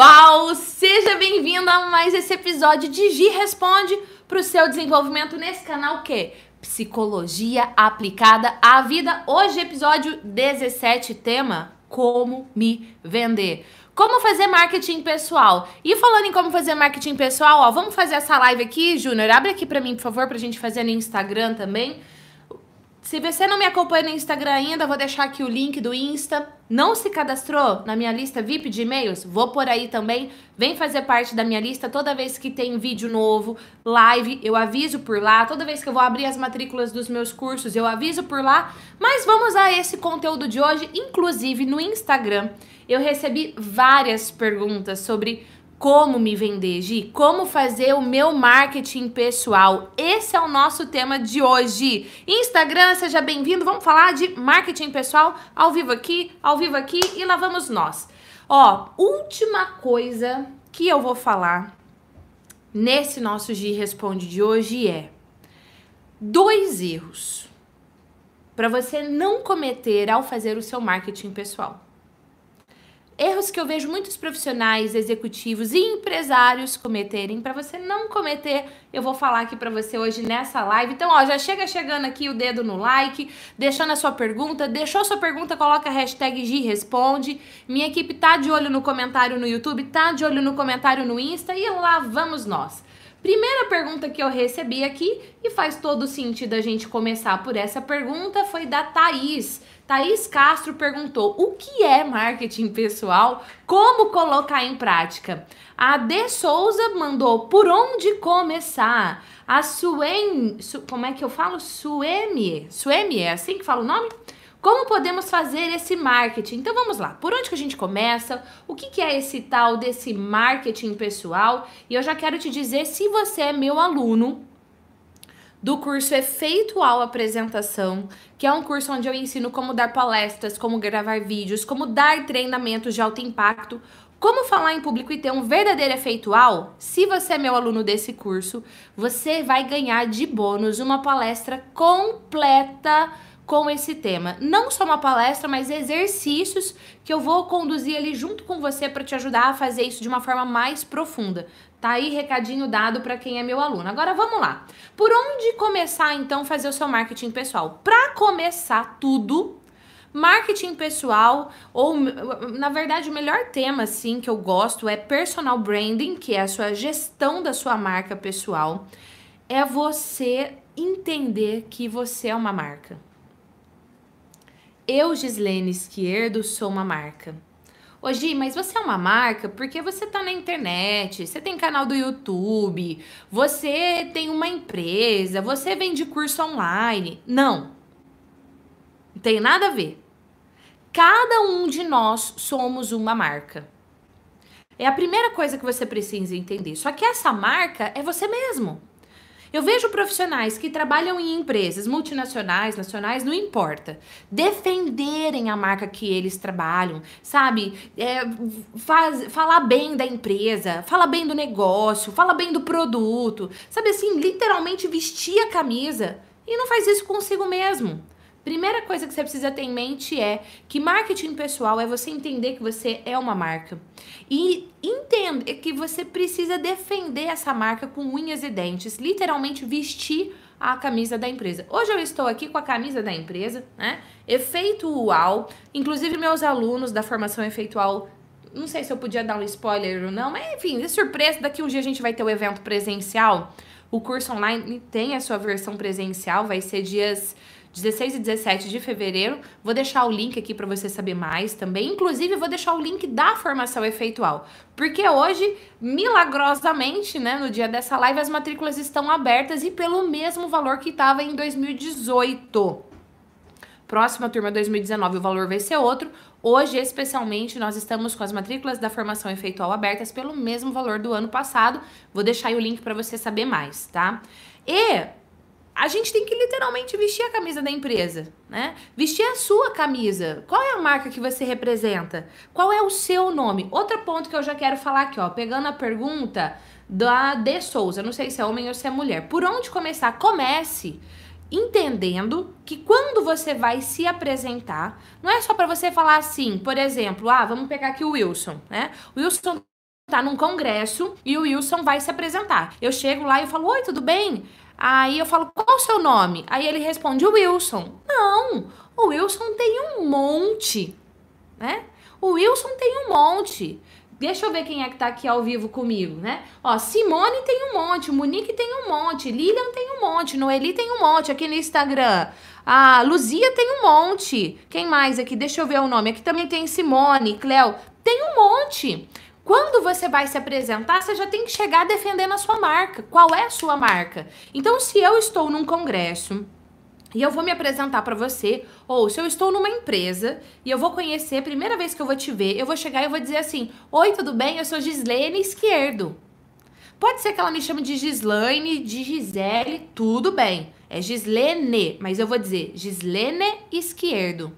pessoal, seja bem-vindo a mais esse episódio de Gi Responde para o seu desenvolvimento nesse canal que é Psicologia aplicada à vida. Hoje episódio 17, tema como me vender. Como fazer marketing pessoal. E falando em como fazer marketing pessoal, ó, vamos fazer essa live aqui, Júnior. Abre aqui para mim, por favor, pra gente fazer no Instagram também. Se você não me acompanha no Instagram ainda, vou deixar aqui o link do Insta. Não se cadastrou na minha lista VIP de e-mails? Vou por aí também. Vem fazer parte da minha lista toda vez que tem vídeo novo, live, eu aviso por lá. Toda vez que eu vou abrir as matrículas dos meus cursos, eu aviso por lá. Mas vamos a esse conteúdo de hoje, inclusive no Instagram. Eu recebi várias perguntas sobre como me vender, Gi, como fazer o meu marketing pessoal. Esse é o nosso tema de hoje. Instagram, seja bem-vindo. Vamos falar de marketing pessoal ao vivo aqui, ao vivo aqui e lá vamos nós. Ó, última coisa que eu vou falar nesse nosso Gi Responde de hoje é dois erros para você não cometer ao fazer o seu marketing pessoal. Erros que eu vejo muitos profissionais, executivos e empresários cometerem, para você não cometer, eu vou falar aqui para você hoje nessa live. Então, ó, já chega chegando aqui o dedo no like, deixando a sua pergunta, deixou sua pergunta, coloca a hashtag Responde. Minha equipe tá de olho no comentário no YouTube, tá de olho no comentário no Insta e lá vamos nós. Primeira pergunta que eu recebi aqui, e faz todo sentido a gente começar por essa pergunta, foi da Thaís. Thaís Castro perguntou: o que é marketing pessoal? Como colocar em prática? A De Souza mandou: por onde começar? A Suem. Su, como é que eu falo? Suemi. Suemi, é assim que fala o nome? Como podemos fazer esse marketing? Então vamos lá. Por onde que a gente começa? O que, que é esse tal desse marketing pessoal? E eu já quero te dizer, se você é meu aluno, do curso Efeitual Apresentação, que é um curso onde eu ensino como dar palestras, como gravar vídeos, como dar treinamentos de alto impacto, como falar em público e ter um verdadeiro efeitual. Se você é meu aluno desse curso, você vai ganhar de bônus uma palestra completa com esse tema. Não só uma palestra, mas exercícios que eu vou conduzir ali junto com você para te ajudar a fazer isso de uma forma mais profunda. Tá aí recadinho dado para quem é meu aluno. Agora vamos lá. Por onde começar então fazer o seu marketing pessoal? Para começar tudo, marketing pessoal ou na verdade o melhor tema assim que eu gosto é personal branding, que é a sua gestão da sua marca pessoal. É você entender que você é uma marca. Eu, Gislene Esquerdo, sou uma marca. Ô Gi, mas você é uma marca porque você tá na internet, você tem canal do YouTube, você tem uma empresa, você vende curso online. Não. Não tem nada a ver. Cada um de nós somos uma marca. É a primeira coisa que você precisa entender. Só que essa marca é você mesmo. Eu vejo profissionais que trabalham em empresas multinacionais, nacionais, não importa, defenderem a marca que eles trabalham, sabe? É, faz, falar bem da empresa, falar bem do negócio, falar bem do produto, sabe assim, literalmente vestir a camisa e não faz isso consigo mesmo. Primeira coisa que você precisa ter em mente é que marketing pessoal é você entender que você é uma marca e entender que você precisa defender essa marca com unhas e dentes, literalmente vestir a camisa da empresa. Hoje eu estou aqui com a camisa da empresa, né? Efeitual. Inclusive meus alunos da formação efeitual não sei se eu podia dar um spoiler ou não, mas enfim, de surpresa, daqui um dia a gente vai ter o um evento presencial. O curso online tem a sua versão presencial, vai ser dias 16 e 17 de fevereiro. Vou deixar o link aqui para você saber mais também. Inclusive, vou deixar o link da formação efeitual. Porque hoje, milagrosamente, né, no dia dessa live, as matrículas estão abertas e pelo mesmo valor que estava em 2018. Próxima turma 2019, o valor vai ser outro. Hoje, especialmente, nós estamos com as matrículas da formação efeitual abertas pelo mesmo valor do ano passado. Vou deixar o link para você saber mais, tá? E a gente tem que literalmente vestir a camisa da empresa, né? Vestir a sua camisa. Qual é a marca que você representa? Qual é o seu nome? Outro ponto que eu já quero falar aqui, ó, pegando a pergunta da De Souza, não sei se é homem ou se é mulher. Por onde começar? Comece entendendo que quando você vai se apresentar, não é só para você falar assim, por exemplo, ah, vamos pegar aqui o Wilson, né? O Wilson tá num congresso e o Wilson vai se apresentar. Eu chego lá e falo: Oi, tudo bem? Aí eu falo: Qual o seu nome? Aí ele responde: Wilson. Não, o Wilson tem um monte, né? O Wilson tem um monte. Deixa eu ver quem é que tá aqui ao vivo comigo, né? Ó, Simone tem um monte, Monique tem um monte, Lilian tem um monte, Noeli tem um monte aqui no Instagram. A Luzia tem um monte. Quem mais aqui? Deixa eu ver o nome. Aqui também tem Simone, Cleo. Tem um monte. Quando você vai se apresentar, você já tem que chegar defendendo a sua marca. Qual é a sua marca? Então, se eu estou num congresso e eu vou me apresentar para você, ou se eu estou numa empresa e eu vou conhecer, primeira vez que eu vou te ver, eu vou chegar e eu vou dizer assim: Oi, tudo bem? Eu sou Gislene Esquerdo. Pode ser que ela me chame de Gislaine, de Gisele, tudo bem. É Gislene, mas eu vou dizer Gislene Esquerdo.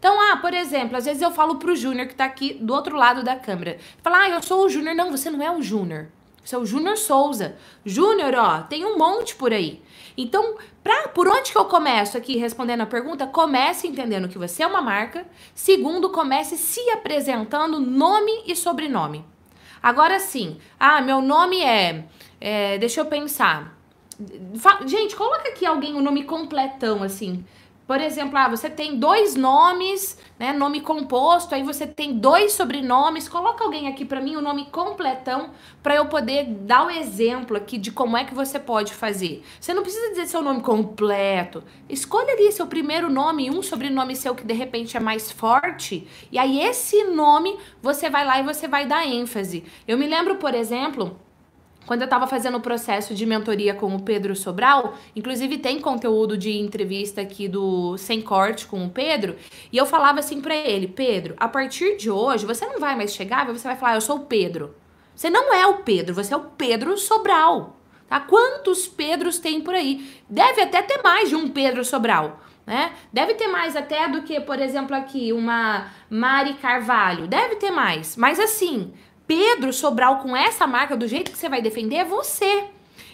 Então, ah, por exemplo, às vezes eu falo pro Júnior que tá aqui do outro lado da câmera. Fala, ah, eu sou o Júnior. Não, você não é o Júnior. Você é o Júnior Souza. Júnior, ó, tem um monte por aí. Então, pra, por onde que eu começo aqui respondendo a pergunta? Comece entendendo que você é uma marca. Segundo, comece se apresentando nome e sobrenome. Agora sim, ah, meu nome é, é deixa eu pensar. Gente, coloca aqui alguém o nome completão, assim. Por exemplo, ah, você tem dois nomes, né, nome composto, aí você tem dois sobrenomes. Coloca alguém aqui para mim o nome completão para eu poder dar o exemplo aqui de como é que você pode fazer. Você não precisa dizer seu nome completo. Escolha ali seu primeiro nome, um sobrenome seu que de repente é mais forte, e aí esse nome você vai lá e você vai dar ênfase. Eu me lembro, por exemplo, quando eu estava fazendo o processo de mentoria com o Pedro Sobral, inclusive tem conteúdo de entrevista aqui do Sem Corte com o Pedro, e eu falava assim para ele: Pedro, a partir de hoje você não vai mais chegar, você vai falar, eu sou o Pedro. Você não é o Pedro, você é o Pedro Sobral. Tá? Quantos Pedros tem por aí? Deve até ter mais de um Pedro Sobral. Né? Deve ter mais até do que, por exemplo, aqui, uma Mari Carvalho. Deve ter mais. Mas assim, Pedro Sobral com essa marca do jeito que você vai defender é você.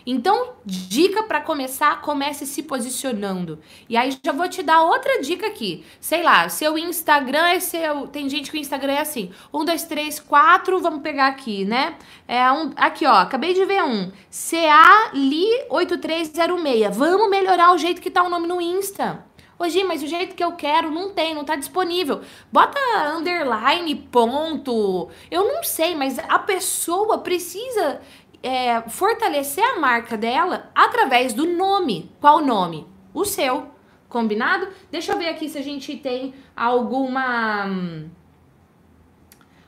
Então, dica para começar, comece se posicionando. E aí já vou te dar outra dica aqui. Sei lá, seu Instagram é seu. Tem gente que o Instagram é assim: um, dois, três, quatro. Vamos pegar aqui, né? É um. Aqui, ó. Acabei de ver um. CALI8306. Vamos melhorar o jeito que tá o nome no Insta. Hoje, mas o jeito que eu quero não tem, não tá disponível. Bota underline, ponto. Eu não sei, mas a pessoa precisa é, fortalecer a marca dela através do nome. Qual nome? O seu. Combinado? Deixa eu ver aqui se a gente tem alguma.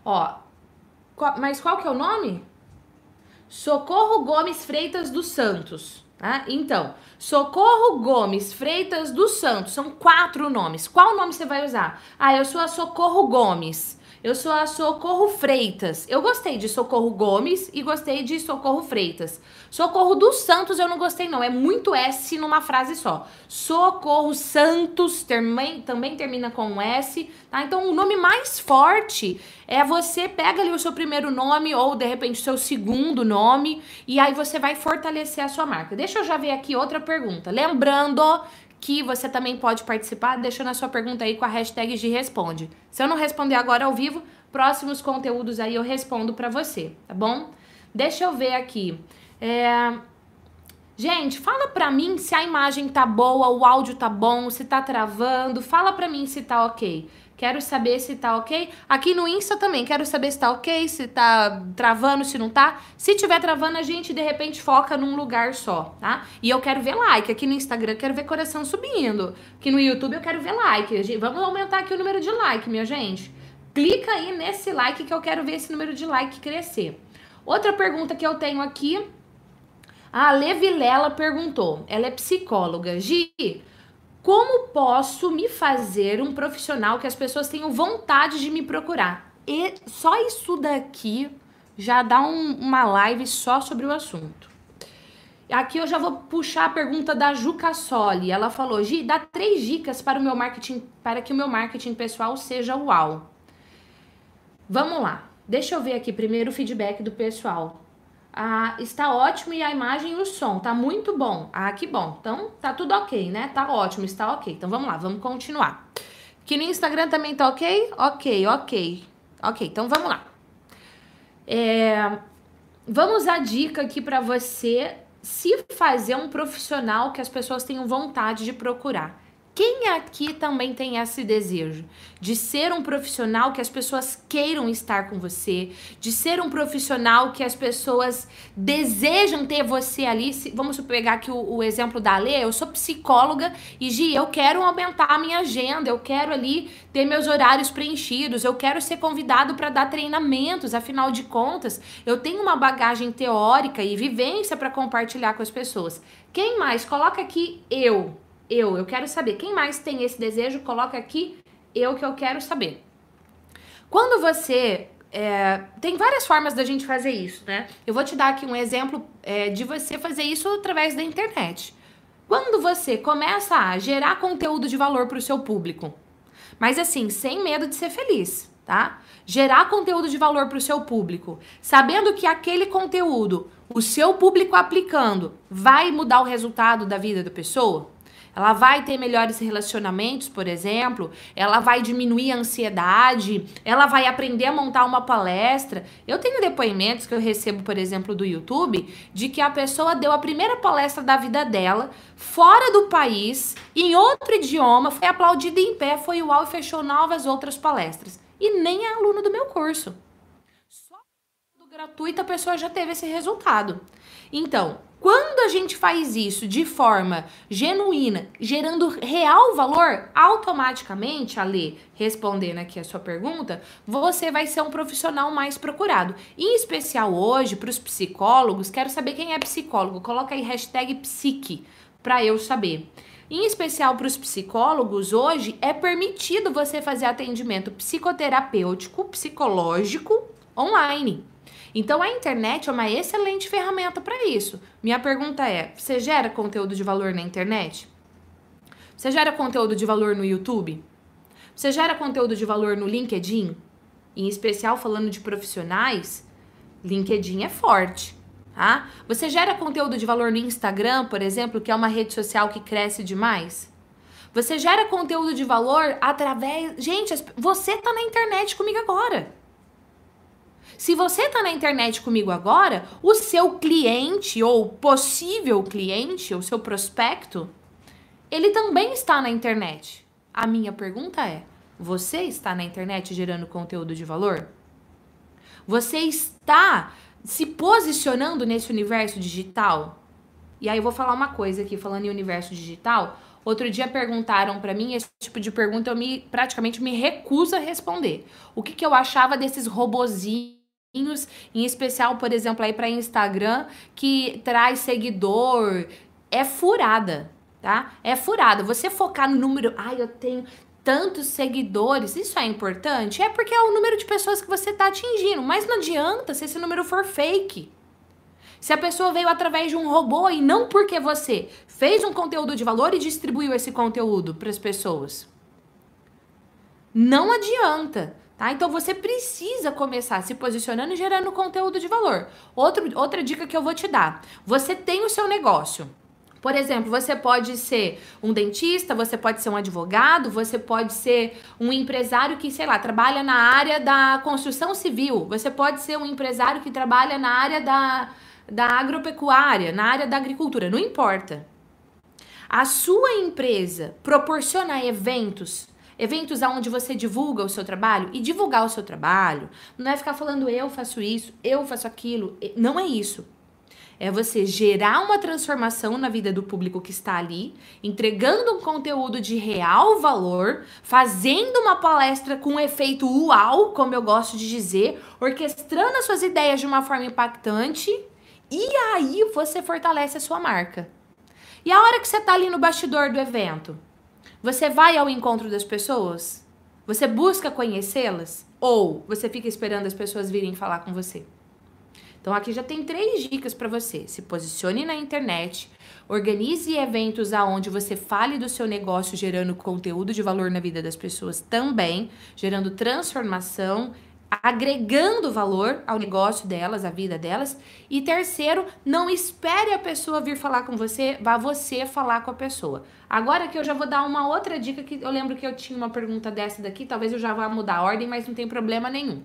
Ó. Mas qual que é o nome? Socorro Gomes Freitas dos Santos. Tá? Então, Socorro Gomes Freitas dos Santos. São quatro nomes. Qual nome você vai usar? Ah, eu sou a Socorro Gomes. Eu sou a Socorro Freitas. Eu gostei de Socorro Gomes e gostei de Socorro Freitas. Socorro dos Santos eu não gostei não, é muito S numa frase só. Socorro Santos também, também termina com um S, tá? Então o nome mais forte é você pega ali o seu primeiro nome ou de repente o seu segundo nome e aí você vai fortalecer a sua marca. Deixa eu já ver aqui outra pergunta. Lembrando que você também pode participar deixando a sua pergunta aí com a hashtag de responde. Se eu não responder agora ao vivo, próximos conteúdos aí eu respondo para você, tá bom? Deixa eu ver aqui. É... Gente, fala pra mim se a imagem tá boa, o áudio tá bom, se tá travando. Fala pra mim se tá ok. Quero saber se tá ok. Aqui no Insta também, quero saber se tá ok, se tá travando, se não tá. Se tiver travando, a gente de repente foca num lugar só, tá? E eu quero ver like. Aqui no Instagram, quero ver coração subindo. Aqui no YouTube, eu quero ver like. Vamos aumentar aqui o número de like, minha gente. Clica aí nesse like que eu quero ver esse número de like crescer. Outra pergunta que eu tenho aqui. A Levilela perguntou. Ela é psicóloga. Gi, como posso me fazer um profissional que as pessoas tenham vontade de me procurar? E só isso daqui já dá um, uma live só sobre o assunto. Aqui eu já vou puxar a pergunta da Juca Soli. Ela falou: Gi, dá três dicas para o meu marketing, para que o meu marketing pessoal seja uau. Vamos lá. Deixa eu ver aqui primeiro o feedback do pessoal. Ah, está ótimo e a imagem e o som, tá muito bom. Ah, que bom. Então, tá tudo ok, né? Tá ótimo, está ok. Então, vamos lá, vamos continuar. Que no Instagram também tá ok? Ok, ok. Ok, então vamos lá. É, vamos a dica aqui para você se fazer um profissional que as pessoas tenham vontade de procurar. Quem aqui também tem esse desejo de ser um profissional que as pessoas queiram estar com você, de ser um profissional que as pessoas desejam ter você ali? Vamos pegar aqui o, o exemplo da Lê, eu sou psicóloga e Gi, eu quero aumentar a minha agenda, eu quero ali ter meus horários preenchidos, eu quero ser convidado para dar treinamentos, afinal de contas, eu tenho uma bagagem teórica e vivência para compartilhar com as pessoas. Quem mais? Coloca aqui eu eu, eu quero saber. Quem mais tem esse desejo, coloca aqui eu que eu quero saber. Quando você. É, tem várias formas da gente fazer isso, né? Eu vou te dar aqui um exemplo é, de você fazer isso através da internet. Quando você começa a gerar conteúdo de valor para o seu público, mas assim, sem medo de ser feliz, tá? Gerar conteúdo de valor para o seu público, sabendo que aquele conteúdo, o seu público aplicando, vai mudar o resultado da vida da pessoa, ela vai ter melhores relacionamentos, por exemplo, ela vai diminuir a ansiedade, ela vai aprender a montar uma palestra. Eu tenho depoimentos que eu recebo, por exemplo, do YouTube, de que a pessoa deu a primeira palestra da vida dela fora do país, em outro idioma, foi aplaudida em pé, foi uau e fechou novas outras palestras. E nem é aluno do meu curso. Gratuito a pessoa já teve esse resultado. Então, quando a gente faz isso de forma genuína, gerando real valor, automaticamente, Ali, respondendo aqui a sua pergunta, você vai ser um profissional mais procurado. Em especial hoje, para os psicólogos, quero saber quem é psicólogo. Coloca aí hashtag psique para eu saber. Em especial para os psicólogos, hoje é permitido você fazer atendimento psicoterapêutico, psicológico online. Então a internet é uma excelente ferramenta para isso. Minha pergunta é: você gera conteúdo de valor na internet? Você gera conteúdo de valor no YouTube? Você gera conteúdo de valor no LinkedIn? Em especial falando de profissionais, LinkedIn é forte, tá? Você gera conteúdo de valor no Instagram, por exemplo, que é uma rede social que cresce demais? Você gera conteúdo de valor através. Gente, você tá na internet comigo agora. Se você está na internet comigo agora, o seu cliente ou possível cliente, o seu prospecto, ele também está na internet. A minha pergunta é: você está na internet gerando conteúdo de valor? Você está se posicionando nesse universo digital? E aí eu vou falar uma coisa aqui, falando em universo digital. Outro dia perguntaram para mim esse tipo de pergunta, eu me praticamente me recuso a responder. O que, que eu achava desses robozinhos em especial, por exemplo, aí para Instagram, que traz seguidor, é furada, tá? É furada. Você focar no número, ai, eu tenho tantos seguidores, isso é importante? É porque é o número de pessoas que você está atingindo, mas não adianta se esse número for fake. Se a pessoa veio através de um robô e não porque você fez um conteúdo de valor e distribuiu esse conteúdo para as pessoas. Não adianta. Tá? Então você precisa começar se posicionando e gerando conteúdo de valor. Outro, outra dica que eu vou te dar: você tem o seu negócio. Por exemplo, você pode ser um dentista, você pode ser um advogado, você pode ser um empresário que, sei lá, trabalha na área da construção civil, você pode ser um empresário que trabalha na área da, da agropecuária, na área da agricultura, não importa. A sua empresa proporciona eventos eventos onde você divulga o seu trabalho e divulgar o seu trabalho não é ficar falando eu faço isso, eu faço aquilo, não é isso. É você gerar uma transformação na vida do público que está ali, entregando um conteúdo de real valor, fazendo uma palestra com efeito uau, como eu gosto de dizer, orquestrando as suas ideias de uma forma impactante, e aí você fortalece a sua marca. E a hora que você está ali no bastidor do evento, você vai ao encontro das pessoas? Você busca conhecê-las? Ou você fica esperando as pessoas virem falar com você? Então aqui já tem três dicas para você. Se posicione na internet, organize eventos aonde você fale do seu negócio gerando conteúdo de valor na vida das pessoas também, gerando transformação agregando valor ao negócio delas, à vida delas. E terceiro, não espere a pessoa vir falar com você, vá você falar com a pessoa. Agora que eu já vou dar uma outra dica que eu lembro que eu tinha uma pergunta dessa daqui, talvez eu já vá mudar a ordem, mas não tem problema nenhum.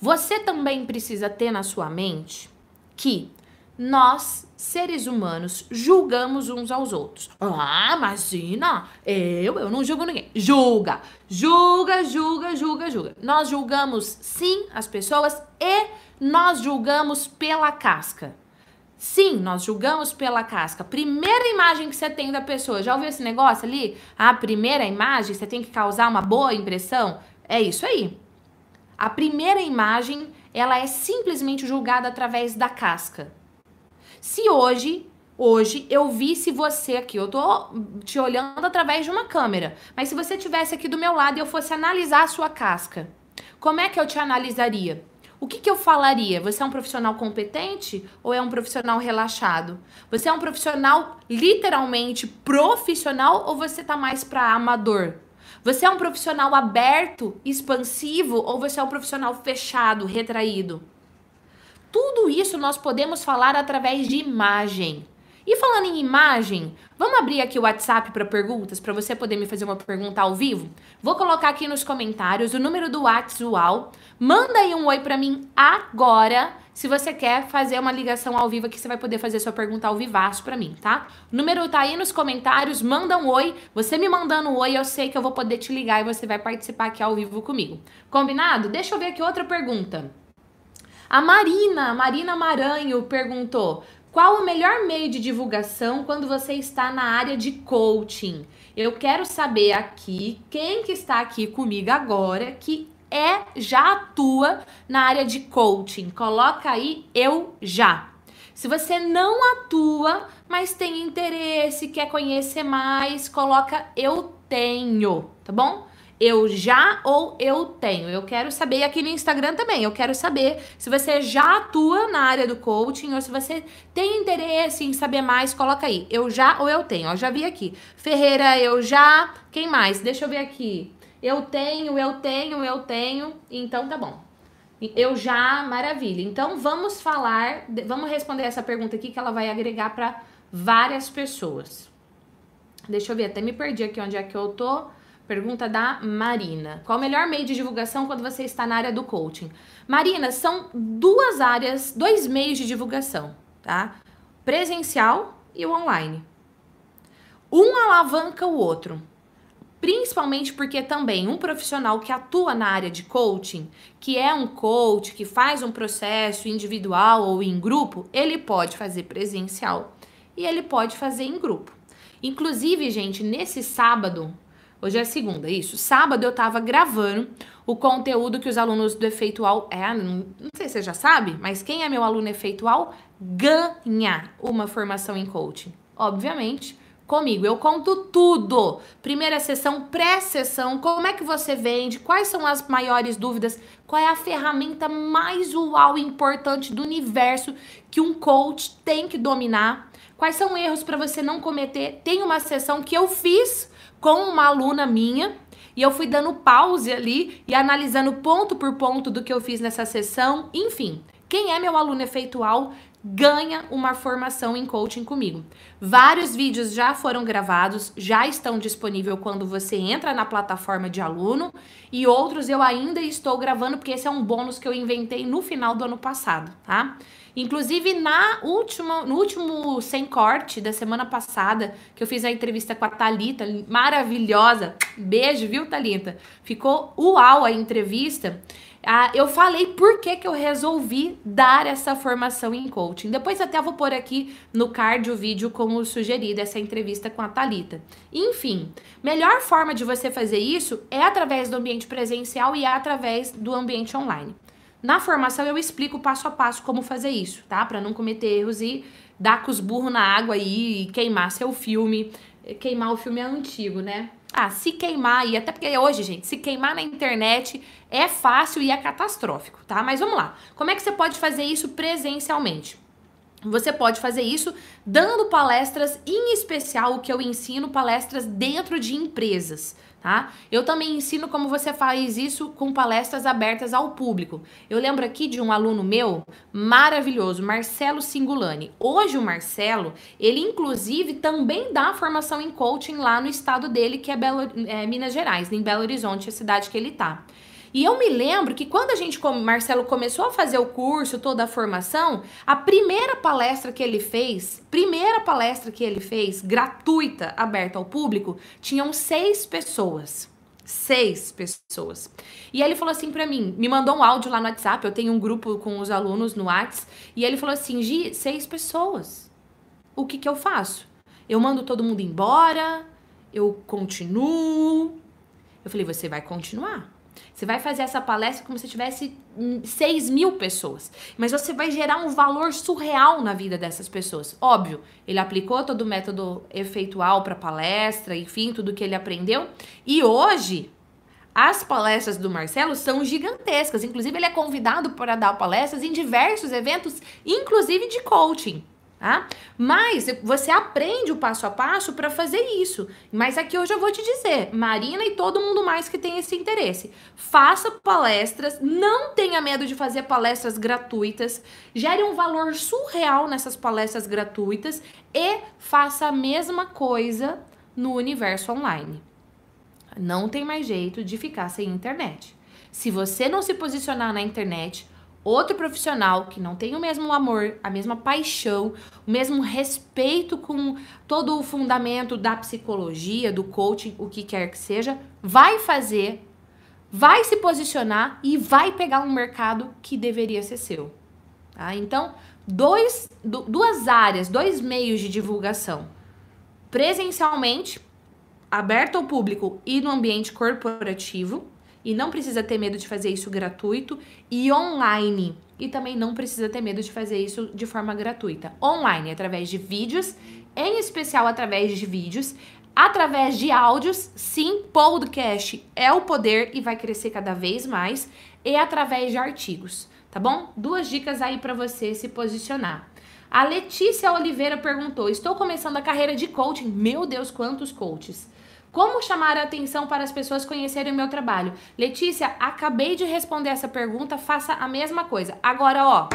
Você também precisa ter na sua mente que nós, seres humanos, julgamos uns aos outros. Ah, imagina! Eu, eu não julgo ninguém. Julga! Julga, julga, julga, julga. Nós julgamos sim as pessoas e nós julgamos pela casca. Sim, nós julgamos pela casca. Primeira imagem que você tem da pessoa, já ouviu esse negócio ali? A primeira imagem, você tem que causar uma boa impressão? É isso aí. A primeira imagem, ela é simplesmente julgada através da casca. Se hoje, hoje eu visse você aqui, eu tô te olhando através de uma câmera, mas se você tivesse aqui do meu lado e eu fosse analisar a sua casca, como é que eu te analisaria? O que, que eu falaria? Você é um profissional competente ou é um profissional relaxado? Você é um profissional literalmente profissional ou você tá mais para amador? Você é um profissional aberto, expansivo ou você é um profissional fechado, retraído? Tudo isso nós podemos falar através de imagem. E falando em imagem, vamos abrir aqui o WhatsApp para perguntas, para você poder me fazer uma pergunta ao vivo? Vou colocar aqui nos comentários o número do WhatsApp. Manda aí um oi para mim agora, se você quer fazer uma ligação ao vivo que você vai poder fazer sua pergunta ao vivaço para mim, tá? O número tá aí nos comentários, manda um oi. Você me mandando um oi, eu sei que eu vou poder te ligar e você vai participar aqui ao vivo comigo. Combinado? Deixa eu ver aqui outra pergunta. A Marina, Marina Maranho perguntou: qual o melhor meio de divulgação quando você está na área de coaching? Eu quero saber aqui quem que está aqui comigo agora que é já atua na área de coaching. Coloca aí eu já. Se você não atua, mas tem interesse, quer conhecer mais, coloca eu tenho, tá bom? Eu já ou eu tenho. Eu quero saber aqui no Instagram também. Eu quero saber se você já atua na área do coaching ou se você tem interesse em saber mais, coloca aí. Eu já ou eu tenho. Eu já vi aqui. Ferreira, eu já. Quem mais? Deixa eu ver aqui. Eu tenho, eu tenho, eu tenho. Então tá bom. Eu já, maravilha. Então vamos falar, vamos responder essa pergunta aqui que ela vai agregar para várias pessoas. Deixa eu ver, até me perdi aqui onde é que eu tô. Pergunta da Marina. Qual o melhor meio de divulgação quando você está na área do coaching? Marina, são duas áreas, dois meios de divulgação, tá? Presencial e o online. Um alavanca o outro. Principalmente porque também um profissional que atua na área de coaching, que é um coach, que faz um processo individual ou em grupo, ele pode fazer presencial e ele pode fazer em grupo. Inclusive, gente, nesse sábado, Hoje é segunda, isso. Sábado eu tava gravando o conteúdo que os alunos do Efeitual. É, não, não sei se você já sabe, mas quem é meu aluno Efeitual ganha uma formação em coaching. Obviamente, comigo. Eu conto tudo. Primeira sessão, pré-sessão, como é que você vende, quais são as maiores dúvidas, qual é a ferramenta mais uau importante do universo que um coach tem que dominar, quais são erros para você não cometer. Tem uma sessão que eu fiz com uma aluna minha e eu fui dando pause ali e analisando ponto por ponto do que eu fiz nessa sessão. Enfim, quem é meu aluno efeitual ganha uma formação em coaching comigo. Vários vídeos já foram gravados, já estão disponíveis quando você entra na plataforma de aluno e outros eu ainda estou gravando porque esse é um bônus que eu inventei no final do ano passado, tá? Inclusive, na última, no último Sem Corte da semana passada, que eu fiz a entrevista com a Talita, maravilhosa. Beijo, viu, Talita? Ficou uau a entrevista. Ah, eu falei por que, que eu resolvi dar essa formação em coaching. Depois até vou pôr aqui no card o vídeo como sugerido, essa entrevista com a Talita. Enfim, melhor forma de você fazer isso é através do ambiente presencial e através do ambiente online. Na formação eu explico passo a passo como fazer isso, tá? Para não cometer erros e dar com os burros na água aí e queimar seu filme. Queimar o filme é antigo, né? Ah, se queimar, e até porque hoje, gente, se queimar na internet é fácil e é catastrófico, tá? Mas vamos lá. Como é que você pode fazer isso presencialmente? Você pode fazer isso dando palestras, em especial o que eu ensino, palestras dentro de empresas tá? Eu também ensino como você faz isso com palestras abertas ao público. Eu lembro aqui de um aluno meu maravilhoso, Marcelo Singulani. Hoje o Marcelo, ele inclusive também dá formação em coaching lá no estado dele, que é, Belo, é Minas Gerais, em Belo Horizonte, a cidade que ele tá. E eu me lembro que quando a gente, como Marcelo, começou a fazer o curso, toda a formação, a primeira palestra que ele fez, primeira palestra que ele fez, gratuita, aberta ao público, tinham seis pessoas. Seis pessoas. E ele falou assim para mim, me mandou um áudio lá no WhatsApp, eu tenho um grupo com os alunos no WhatsApp, e ele falou assim, Gi, seis pessoas. O que que eu faço? Eu mando todo mundo embora? Eu continuo? Eu falei, você vai continuar. Você vai fazer essa palestra como se tivesse 6 mil pessoas. Mas você vai gerar um valor surreal na vida dessas pessoas. Óbvio, ele aplicou todo o método efeitual para palestra, enfim, tudo que ele aprendeu. E hoje, as palestras do Marcelo são gigantescas. Inclusive, ele é convidado para dar palestras em diversos eventos, inclusive de coaching. Tá? Mas você aprende o passo a passo para fazer isso. Mas aqui eu já vou te dizer, Marina e todo mundo mais que tem esse interesse, faça palestras, não tenha medo de fazer palestras gratuitas, gere um valor surreal nessas palestras gratuitas e faça a mesma coisa no universo online. Não tem mais jeito de ficar sem internet. Se você não se posicionar na internet, outro profissional que não tem o mesmo amor, a mesma paixão, o mesmo respeito com todo o fundamento da psicologia, do coaching, o que quer que seja, vai fazer, vai se posicionar e vai pegar um mercado que deveria ser seu. Tá? Então, dois, duas áreas, dois meios de divulgação. Presencialmente, aberto ao público e no ambiente corporativo, e não precisa ter medo de fazer isso gratuito e online. E também não precisa ter medo de fazer isso de forma gratuita. Online, através de vídeos, em especial através de vídeos, através de áudios, sim, podcast é o poder e vai crescer cada vez mais, e através de artigos, tá bom? Duas dicas aí para você se posicionar. A Letícia Oliveira perguntou: Estou começando a carreira de coaching. Meu Deus, quantos coaches! Como chamar a atenção para as pessoas conhecerem o meu trabalho? Letícia, acabei de responder essa pergunta, faça a mesma coisa. Agora, ó,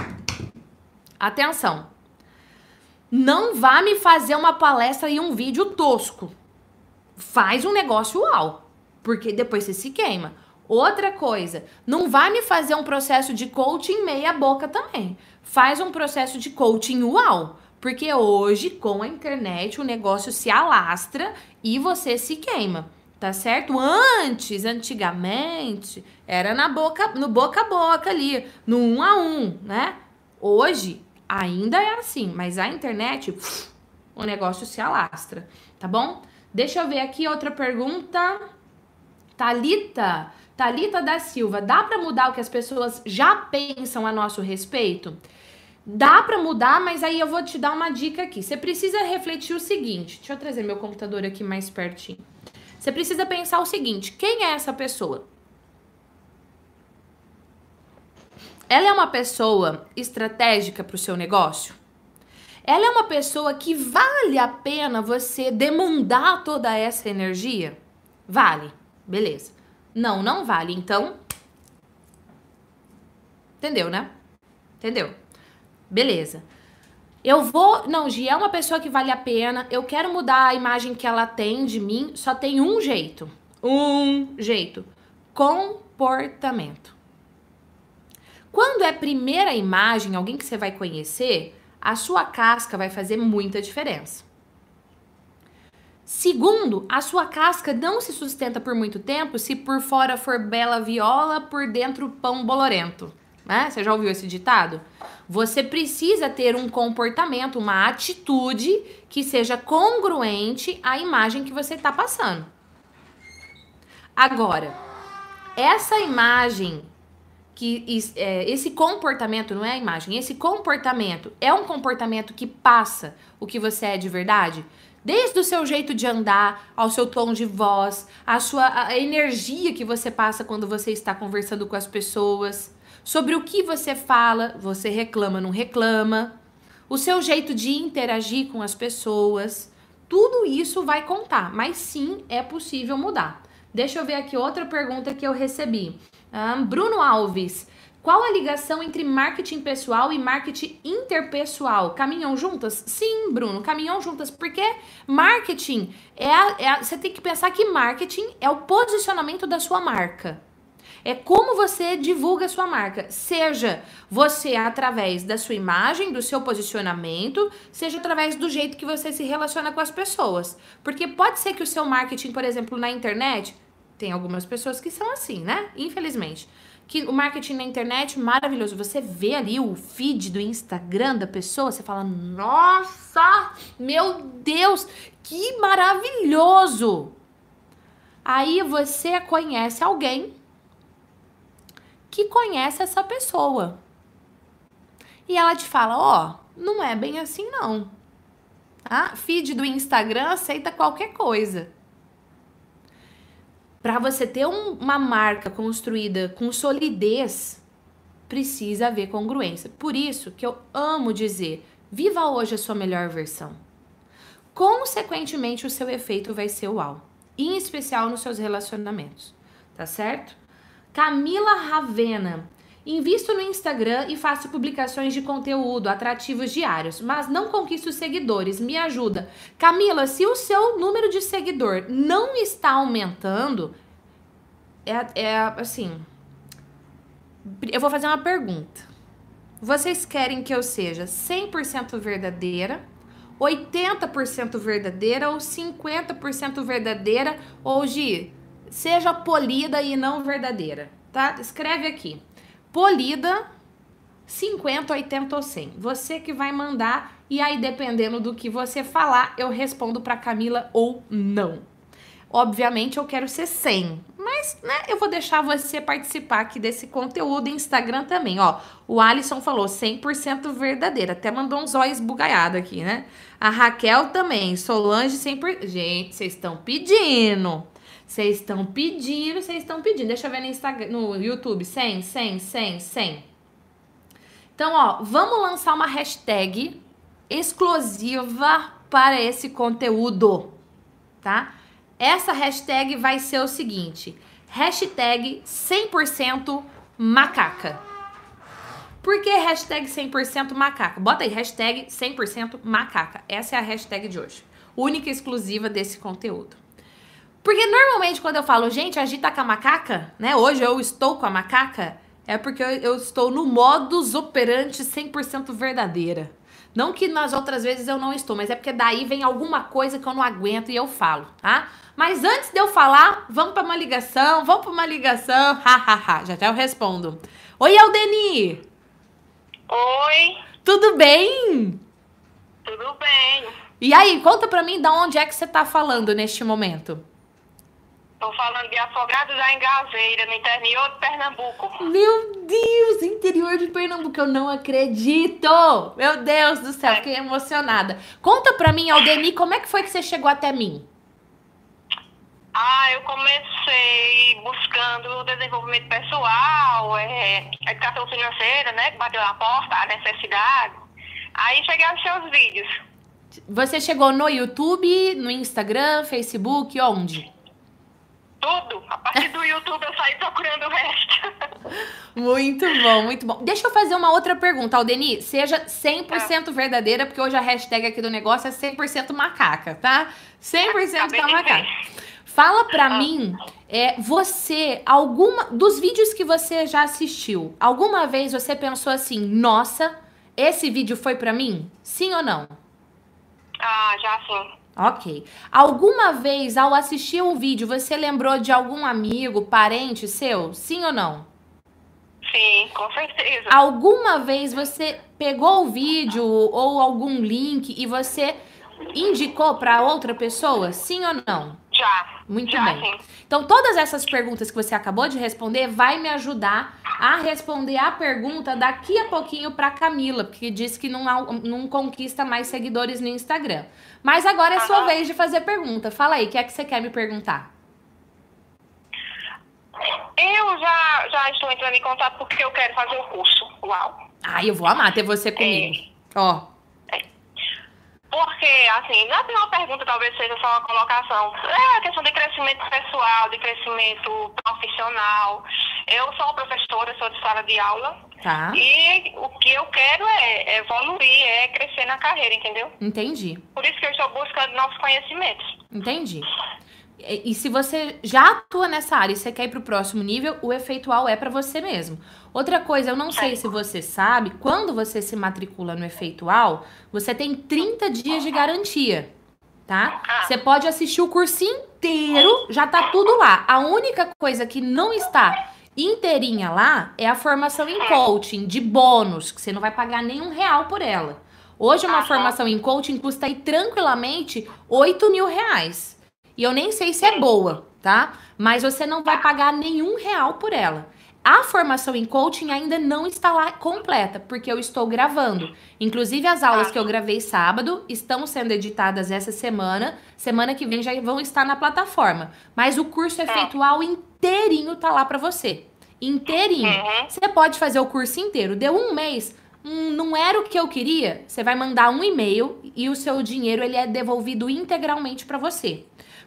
atenção. Não vá me fazer uma palestra e um vídeo tosco. Faz um negócio uau, porque depois você se queima. Outra coisa, não vá me fazer um processo de coaching meia boca também. Faz um processo de coaching uau. Porque hoje, com a internet, o negócio se alastra e você se queima, tá certo? Antes, antigamente, era na boca, no boca a boca ali, no um a um, né? Hoje ainda é assim, mas a internet, o negócio se alastra, tá bom? Deixa eu ver aqui outra pergunta. Talita, Talita da Silva, dá para mudar o que as pessoas já pensam a nosso respeito? Dá para mudar, mas aí eu vou te dar uma dica aqui. Você precisa refletir o seguinte. Deixa eu trazer meu computador aqui mais pertinho. Você precisa pensar o seguinte: quem é essa pessoa? Ela é uma pessoa estratégica para o seu negócio? Ela é uma pessoa que vale a pena você demandar toda essa energia? Vale, beleza. Não, não vale. Então, entendeu, né? Entendeu? Beleza. Eu vou. Não, Gi é uma pessoa que vale a pena. Eu quero mudar a imagem que ela tem de mim. Só tem um jeito. Um jeito. Comportamento. Quando é primeira imagem, alguém que você vai conhecer, a sua casca vai fazer muita diferença. Segundo, a sua casca não se sustenta por muito tempo se por fora for bela viola, por dentro pão bolorento. Né? Você já ouviu esse ditado? Você precisa ter um comportamento, uma atitude que seja congruente à imagem que você está passando. Agora, essa imagem que é, esse comportamento não é a imagem, esse comportamento é um comportamento que passa o que você é de verdade, desde o seu jeito de andar, ao seu tom de voz, a sua a energia que você passa quando você está conversando com as pessoas sobre o que você fala, você reclama, não reclama, o seu jeito de interagir com as pessoas, tudo isso vai contar, mas sim é possível mudar. Deixa eu ver aqui outra pergunta que eu recebi. Um, Bruno Alves, qual a ligação entre marketing pessoal e marketing interpessoal? Caminham juntas? Sim, Bruno, caminham juntas, porque marketing é, é você tem que pensar que marketing é o posicionamento da sua marca. É como você divulga a sua marca. Seja você através da sua imagem, do seu posicionamento, seja através do jeito que você se relaciona com as pessoas. Porque pode ser que o seu marketing, por exemplo, na internet, tem algumas pessoas que são assim, né? Infelizmente. Que o marketing na internet, maravilhoso. Você vê ali o feed do Instagram da pessoa, você fala, nossa, meu Deus, que maravilhoso! Aí você conhece alguém que conhece essa pessoa. E ela te fala: Ó, oh, não é bem assim não. Tá? Feed do Instagram aceita qualquer coisa. Para você ter um, uma marca construída com solidez, precisa haver congruência. Por isso que eu amo dizer: viva hoje a sua melhor versão. Consequentemente, o seu efeito vai ser uau em especial nos seus relacionamentos, tá certo? Camila Ravena. Invisto no Instagram e faço publicações de conteúdo atrativos diários, mas não conquisto seguidores. Me ajuda. Camila, se o seu número de seguidor não está aumentando, é, é assim. Eu vou fazer uma pergunta. Vocês querem que eu seja 100% verdadeira 80% verdadeira ou 50% verdadeira, ou Gi, seja polida e não verdadeira, tá? Escreve aqui. Polida, 50, 80 ou 100. Você que vai mandar e aí dependendo do que você falar, eu respondo para Camila ou não. Obviamente eu quero ser 100, mas, né, eu vou deixar você participar aqui desse conteúdo Instagram também, ó. O Alisson falou 100% verdadeira, até mandou uns olhos bugaiados aqui, né? A Raquel também, Solange 100%. Gente, vocês estão pedindo. Vocês estão pedindo, vocês estão pedindo. Deixa eu ver no Instagram, no YouTube, 100, 100, 100, 100. Então, ó, vamos lançar uma hashtag exclusiva para esse conteúdo, tá? Essa hashtag vai ser o seguinte: hashtag 100% macaca. Por que hashtag 100% macaca? Bota aí, hashtag 100% macaca. Essa é a hashtag de hoje. Única e exclusiva desse conteúdo. Porque normalmente quando eu falo, gente, agita com a macaca, né? Hoje eu estou com a macaca, é porque eu, eu estou no modus operandi 100% verdadeira. Não que nas outras vezes eu não estou, mas é porque daí vem alguma coisa que eu não aguento e eu falo, tá? Mas antes de eu falar, vamos para uma ligação, vamos para uma ligação. Hahaha, já já eu respondo. Oi, Aldeni! Oi! Tudo bem? Tudo bem. E aí, conta pra mim de onde é que você tá falando neste momento. Tô falando de Afogados da Engazeira, no interior de Pernambuco. Meu Deus, interior de Pernambuco, eu não acredito! Meu Deus do céu, é. fiquei emocionada. Conta pra mim, Aldeni, como é que foi que você chegou até mim? Ah, eu comecei buscando desenvolvimento pessoal, é, educação financeira, né? Que bateu na porta, a necessidade. Aí cheguei aos seus vídeos. Você chegou no YouTube, no Instagram, Facebook, onde? Tudo. A partir do YouTube eu saí procurando o resto. Muito bom, muito bom. Deixa eu fazer uma outra pergunta, Aldeni. Seja 100% ah. verdadeira, porque hoje a hashtag aqui do negócio é 100% macaca, tá? 100% da macaca. Fala pra ah. mim, é, você, alguma dos vídeos que você já assistiu, alguma vez você pensou assim, nossa, esse vídeo foi pra mim? Sim ou não? Ah, já sim. Ok. Alguma vez, ao assistir um vídeo, você lembrou de algum amigo, parente seu? Sim ou não? Sim, com certeza. Alguma vez você pegou o vídeo ou algum link e você indicou para outra pessoa? Sim ou não? Já. Muito já, bem. Sim. Então, todas essas perguntas que você acabou de responder vai me ajudar a responder a pergunta daqui a pouquinho para Camila, porque disse que não, não conquista mais seguidores no Instagram. Mas agora é sua uhum. vez de fazer pergunta. Fala aí, o que é que você quer me perguntar? Eu já, já estou entrando em contato porque eu quero fazer o curso. Uau. Ah, eu vou amar ter você comigo. É. Ó. Porque, assim, não é uma pergunta, talvez seja só uma colocação. É a questão de crescimento pessoal, de crescimento profissional. Eu sou professora, sou de sala de aula. Tá. E o que eu quero é evoluir, é crescer na carreira, entendeu? Entendi. Por isso que eu estou buscando novos conhecimentos. Entendi. E, e se você já atua nessa área e você quer ir para o próximo nível, o efeitual é para você mesmo. Outra coisa, eu não sei se você sabe, quando você se matricula no efeitual, você tem 30 dias de garantia, tá? Você pode assistir o curso inteiro, já tá tudo lá. A única coisa que não está inteirinha lá é a formação em coaching, de bônus, que você não vai pagar nenhum real por ela. Hoje uma formação em coaching custa aí tranquilamente 8 mil reais. E eu nem sei se é boa, tá? Mas você não vai pagar nenhum real por ela. A formação em coaching ainda não está lá completa, porque eu estou gravando. Inclusive, as aulas que eu gravei sábado estão sendo editadas essa semana. Semana que vem já vão estar na plataforma. Mas o curso efeitual inteirinho tá lá para você. Inteirinho. Uhum. Você pode fazer o curso inteiro. Deu um mês, hum, não era o que eu queria. Você vai mandar um e-mail e o seu dinheiro ele é devolvido integralmente para você.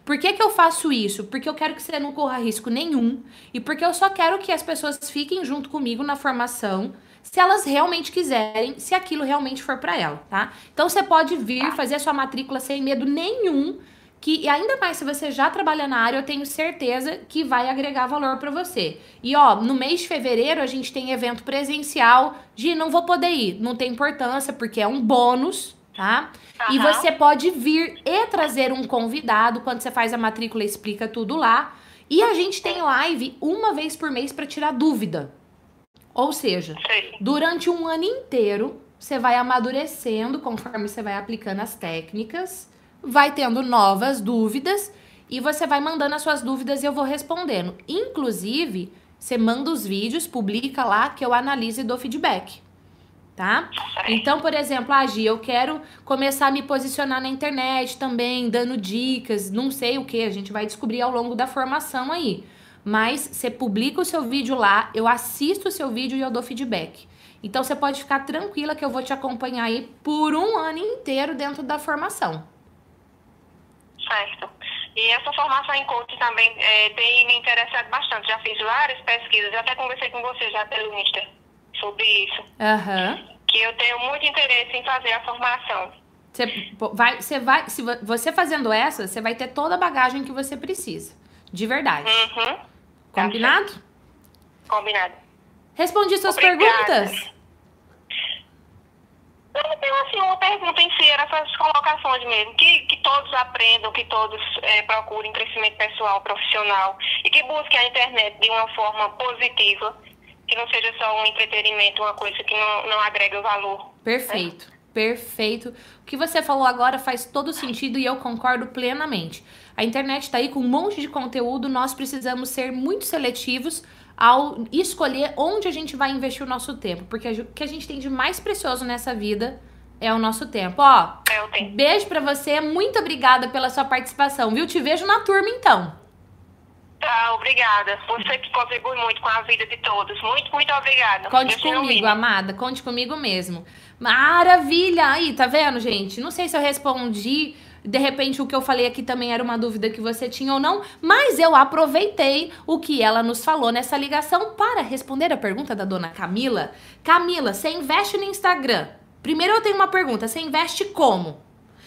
Por que, que eu faço isso? Porque eu quero que você não corra risco nenhum e porque eu só quero que as pessoas fiquem junto comigo na formação, se elas realmente quiserem, se aquilo realmente for para ela, tá? Então você pode vir fazer a sua matrícula sem medo nenhum, que e ainda mais se você já trabalha na área, eu tenho certeza que vai agregar valor para você. E ó, no mês de fevereiro a gente tem evento presencial de não vou poder ir, não tem importância porque é um bônus, tá? E você pode vir e trazer um convidado quando você faz a matrícula, explica tudo lá. E a gente tem live uma vez por mês para tirar dúvida. Ou seja, Sei. durante um ano inteiro, você vai amadurecendo conforme você vai aplicando as técnicas, vai tendo novas dúvidas e você vai mandando as suas dúvidas e eu vou respondendo. Inclusive, você manda os vídeos, publica lá que eu analiso e dou feedback. Tá? Então, por exemplo, ah, Gi, eu quero começar a me posicionar na internet também, dando dicas, não sei o que, a gente vai descobrir ao longo da formação aí. Mas você publica o seu vídeo lá, eu assisto o seu vídeo e eu dou feedback. Então você pode ficar tranquila que eu vou te acompanhar aí por um ano inteiro dentro da formação. Certo. E essa formação em coaching também eh, tem me interessado bastante. Já fiz várias pesquisas, já até conversei com você já pelo Insta sobre isso. Aham. Que eu tenho muito interesse em fazer a formação. Você vai, você vai, se vo- você fazendo essa, você vai ter toda a bagagem que você precisa. De verdade. Uhum. Combinado? Combinado. Respondi suas Obrigada. perguntas? Eu tenho assim uma pergunta em si, era essas colocações mesmo. Que, que todos aprendam, que todos eh, procurem crescimento pessoal, profissional e que busquem a internet de uma forma positiva, que não seja só um entretenimento, uma coisa que não, não agrega valor. Perfeito, perfeito. O que você falou agora faz todo sentido e eu concordo plenamente. A internet tá aí com um monte de conteúdo, nós precisamos ser muito seletivos ao escolher onde a gente vai investir o nosso tempo, porque o que a gente tem de mais precioso nessa vida é o nosso tempo. Ó, É, eu tenho. beijo pra você, muito obrigada pela sua participação, viu? Te vejo na turma então. Tá, obrigada. Você que contribui muito com a vida de todos. Muito, muito obrigada. Conte te comigo, amada. Conte comigo mesmo. Maravilha! Aí, tá vendo, gente? Não sei se eu respondi. De repente, o que eu falei aqui também era uma dúvida que você tinha ou não, mas eu aproveitei o que ela nos falou nessa ligação para responder a pergunta da dona Camila. Camila, você investe no Instagram? Primeiro eu tenho uma pergunta: você investe como?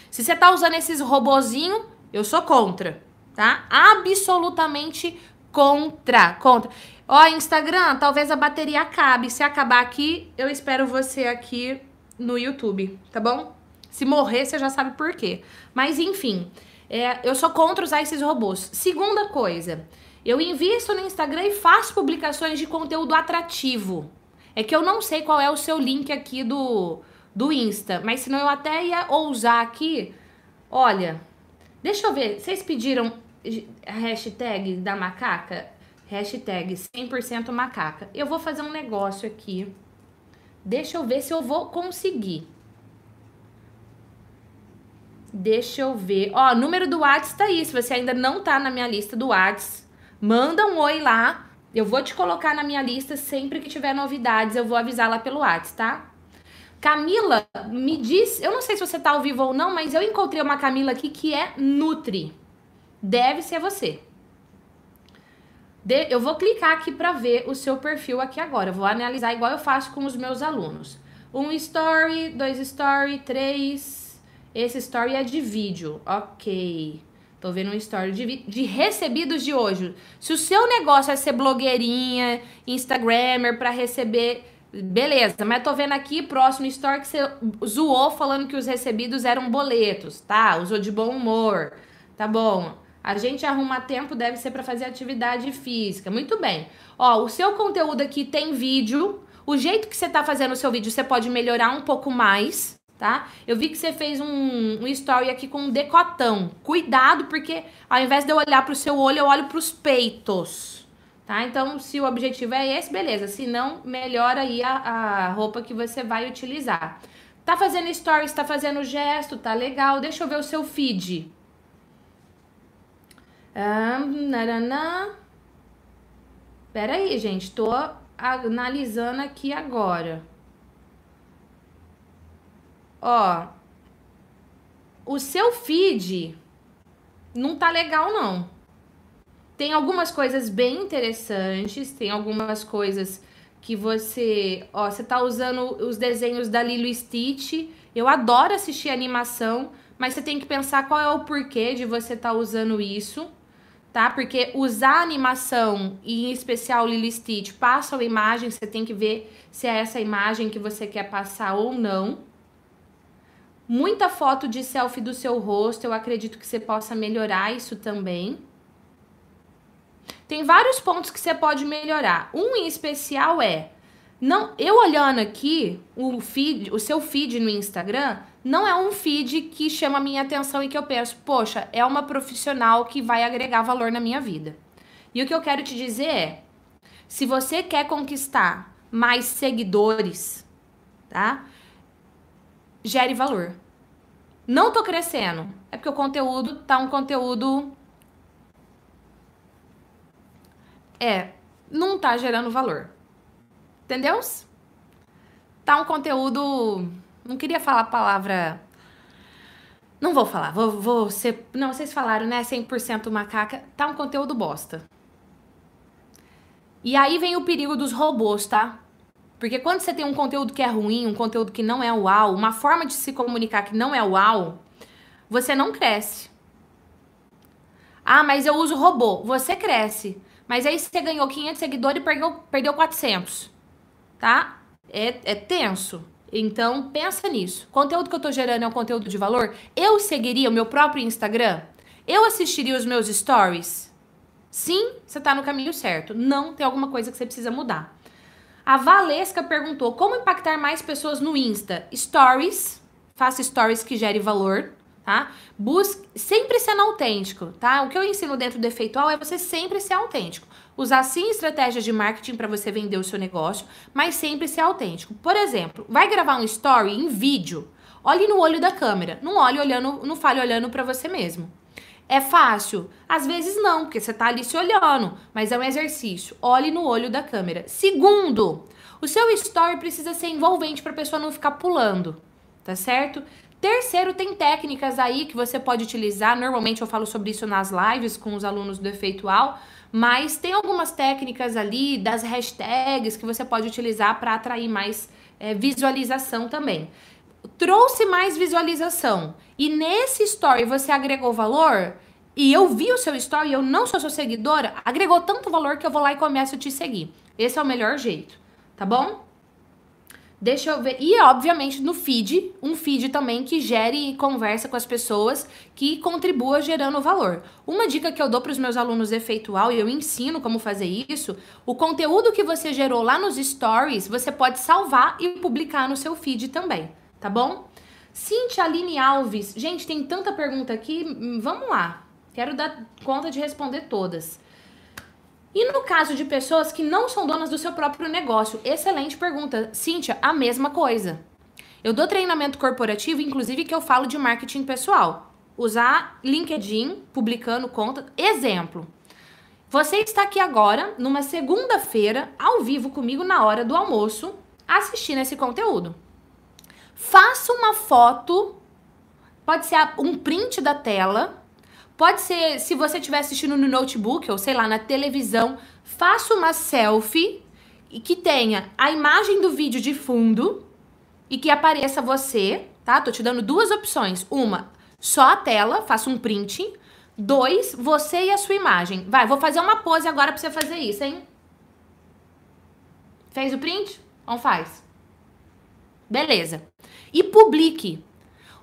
Se você tá usando esses robozinho, eu sou contra, tá? Absolutamente contra, contra. Ó, Instagram, talvez a bateria acabe. Se acabar aqui, eu espero você aqui no YouTube, tá bom? Se morrer, você já sabe por quê. Mas enfim, é, eu sou contra usar esses robôs. Segunda coisa, eu invisto no Instagram e faço publicações de conteúdo atrativo. É que eu não sei qual é o seu link aqui do, do Insta, mas senão eu até ia ousar aqui. Olha, deixa eu ver, vocês pediram hashtag da macaca? Hashtag 100% macaca. Eu vou fazer um negócio aqui. Deixa eu ver se eu vou conseguir. Deixa eu ver. Ó, número do Whats tá aí. Se você ainda não tá na minha lista do Whats, manda um oi lá. Eu vou te colocar na minha lista sempre que tiver novidades. Eu vou avisar lá pelo Whats, tá? Camila, me diz. Eu não sei se você tá ao vivo ou não, mas eu encontrei uma Camila aqui que é Nutri. Deve ser você. De- eu vou clicar aqui para ver o seu perfil aqui agora. Eu vou analisar igual eu faço com os meus alunos. Um story, dois story, três. Esse story é de vídeo. Ok. Tô vendo um story de, de recebidos de hoje. Se o seu negócio é ser blogueirinha, Instagrammer para receber, beleza. Mas tô vendo aqui, próximo story, que você zoou falando que os recebidos eram boletos, tá? Usou de bom humor. Tá bom. A gente arruma tempo, deve ser para fazer atividade física. Muito bem. Ó, o seu conteúdo aqui tem vídeo. O jeito que você tá fazendo o seu vídeo, você pode melhorar um pouco mais, tá? Eu vi que você fez um, um story aqui com um decotão. Cuidado, porque ao invés de eu olhar pro seu olho, eu olho pros peitos, tá? Então, se o objetivo é esse, beleza. Se não, melhora aí a, a roupa que você vai utilizar. Tá fazendo stories, tá fazendo gesto, tá legal. Deixa eu ver o seu feed. Um. Pera aí, gente. Tô analisando aqui agora. Ó. O seu feed não tá legal, não. Tem algumas coisas bem interessantes, tem algumas coisas que você, ó, você tá usando os desenhos da Lilo Stitch. Eu adoro assistir animação, mas você tem que pensar qual é o porquê de você tá usando isso tá? Porque usar animação e em especial Lily Stitch passa a imagem, você tem que ver se é essa imagem que você quer passar ou não. Muita foto de selfie do seu rosto, eu acredito que você possa melhorar isso também. Tem vários pontos que você pode melhorar. Um em especial é não, eu olhando aqui o feed, o seu feed no Instagram, não é um feed que chama a minha atenção e que eu penso, poxa, é uma profissional que vai agregar valor na minha vida. E o que eu quero te dizer é, se você quer conquistar mais seguidores, tá? Gere valor. Não tô crescendo. É porque o conteúdo tá um conteúdo é, não tá gerando valor. Entendeu? Tá um conteúdo não queria falar a palavra. Não vou falar, vou, vou ser. Não, vocês falaram, né? 100% macaca. Tá um conteúdo bosta. E aí vem o perigo dos robôs, tá? Porque quando você tem um conteúdo que é ruim, um conteúdo que não é uau, uma forma de se comunicar que não é uau, você não cresce. Ah, mas eu uso robô. Você cresce. Mas aí você ganhou 500 seguidores e perdeu, perdeu 400. Tá? É, é tenso. Então, pensa nisso. O conteúdo que eu tô gerando é um conteúdo de valor? Eu seguiria o meu próprio Instagram? Eu assistiria os meus stories? Sim, você tá no caminho certo. Não, tem alguma coisa que você precisa mudar. A Valesca perguntou: como impactar mais pessoas no Insta? Stories. Faça stories que gere valor, tá? Busque sempre sendo autêntico, tá? O que eu ensino dentro do efeitual é você sempre ser autêntico. Usar sim estratégias de marketing para você vender o seu negócio, mas sempre ser autêntico. Por exemplo, vai gravar um story em vídeo. Olhe no olho da câmera. Não olhe olhando, não fale olhando para você mesmo. É fácil? Às vezes não, porque você tá ali se olhando, mas é um exercício. Olhe no olho da câmera. Segundo, o seu story precisa ser envolvente para a pessoa não ficar pulando, tá certo? Terceiro, tem técnicas aí que você pode utilizar. Normalmente eu falo sobre isso nas lives com os alunos do Efeitual, mas tem algumas técnicas ali das hashtags que você pode utilizar para atrair mais é, visualização também. Trouxe mais visualização e nesse story você agregou valor e eu vi o seu story eu não sou sua seguidora, agregou tanto valor que eu vou lá e começo a te seguir. Esse é o melhor jeito, tá bom? Deixa eu ver. E, obviamente, no feed, um feed também que gere conversa com as pessoas, que contribua gerando valor. Uma dica que eu dou para os meus alunos efeitual, e eu ensino como fazer isso, o conteúdo que você gerou lá nos stories, você pode salvar e publicar no seu feed também, tá bom? Cintia Aline Alves. Gente, tem tanta pergunta aqui. Hum, vamos lá. Quero dar conta de responder todas. E no caso de pessoas que não são donas do seu próprio negócio? Excelente pergunta. Cíntia, a mesma coisa. Eu dou treinamento corporativo, inclusive que eu falo de marketing pessoal. Usar LinkedIn, publicando conta. Exemplo. Você está aqui agora, numa segunda-feira, ao vivo comigo na hora do almoço, assistindo esse conteúdo. Faça uma foto, pode ser um print da tela, Pode ser, se você estiver assistindo no notebook ou sei lá, na televisão, faça uma selfie e que tenha a imagem do vídeo de fundo e que apareça você, tá? Tô te dando duas opções. Uma, só a tela, faça um print. Dois, você e a sua imagem. Vai, vou fazer uma pose agora pra você fazer isso, hein? Fez o print? Não faz. Beleza. E publique.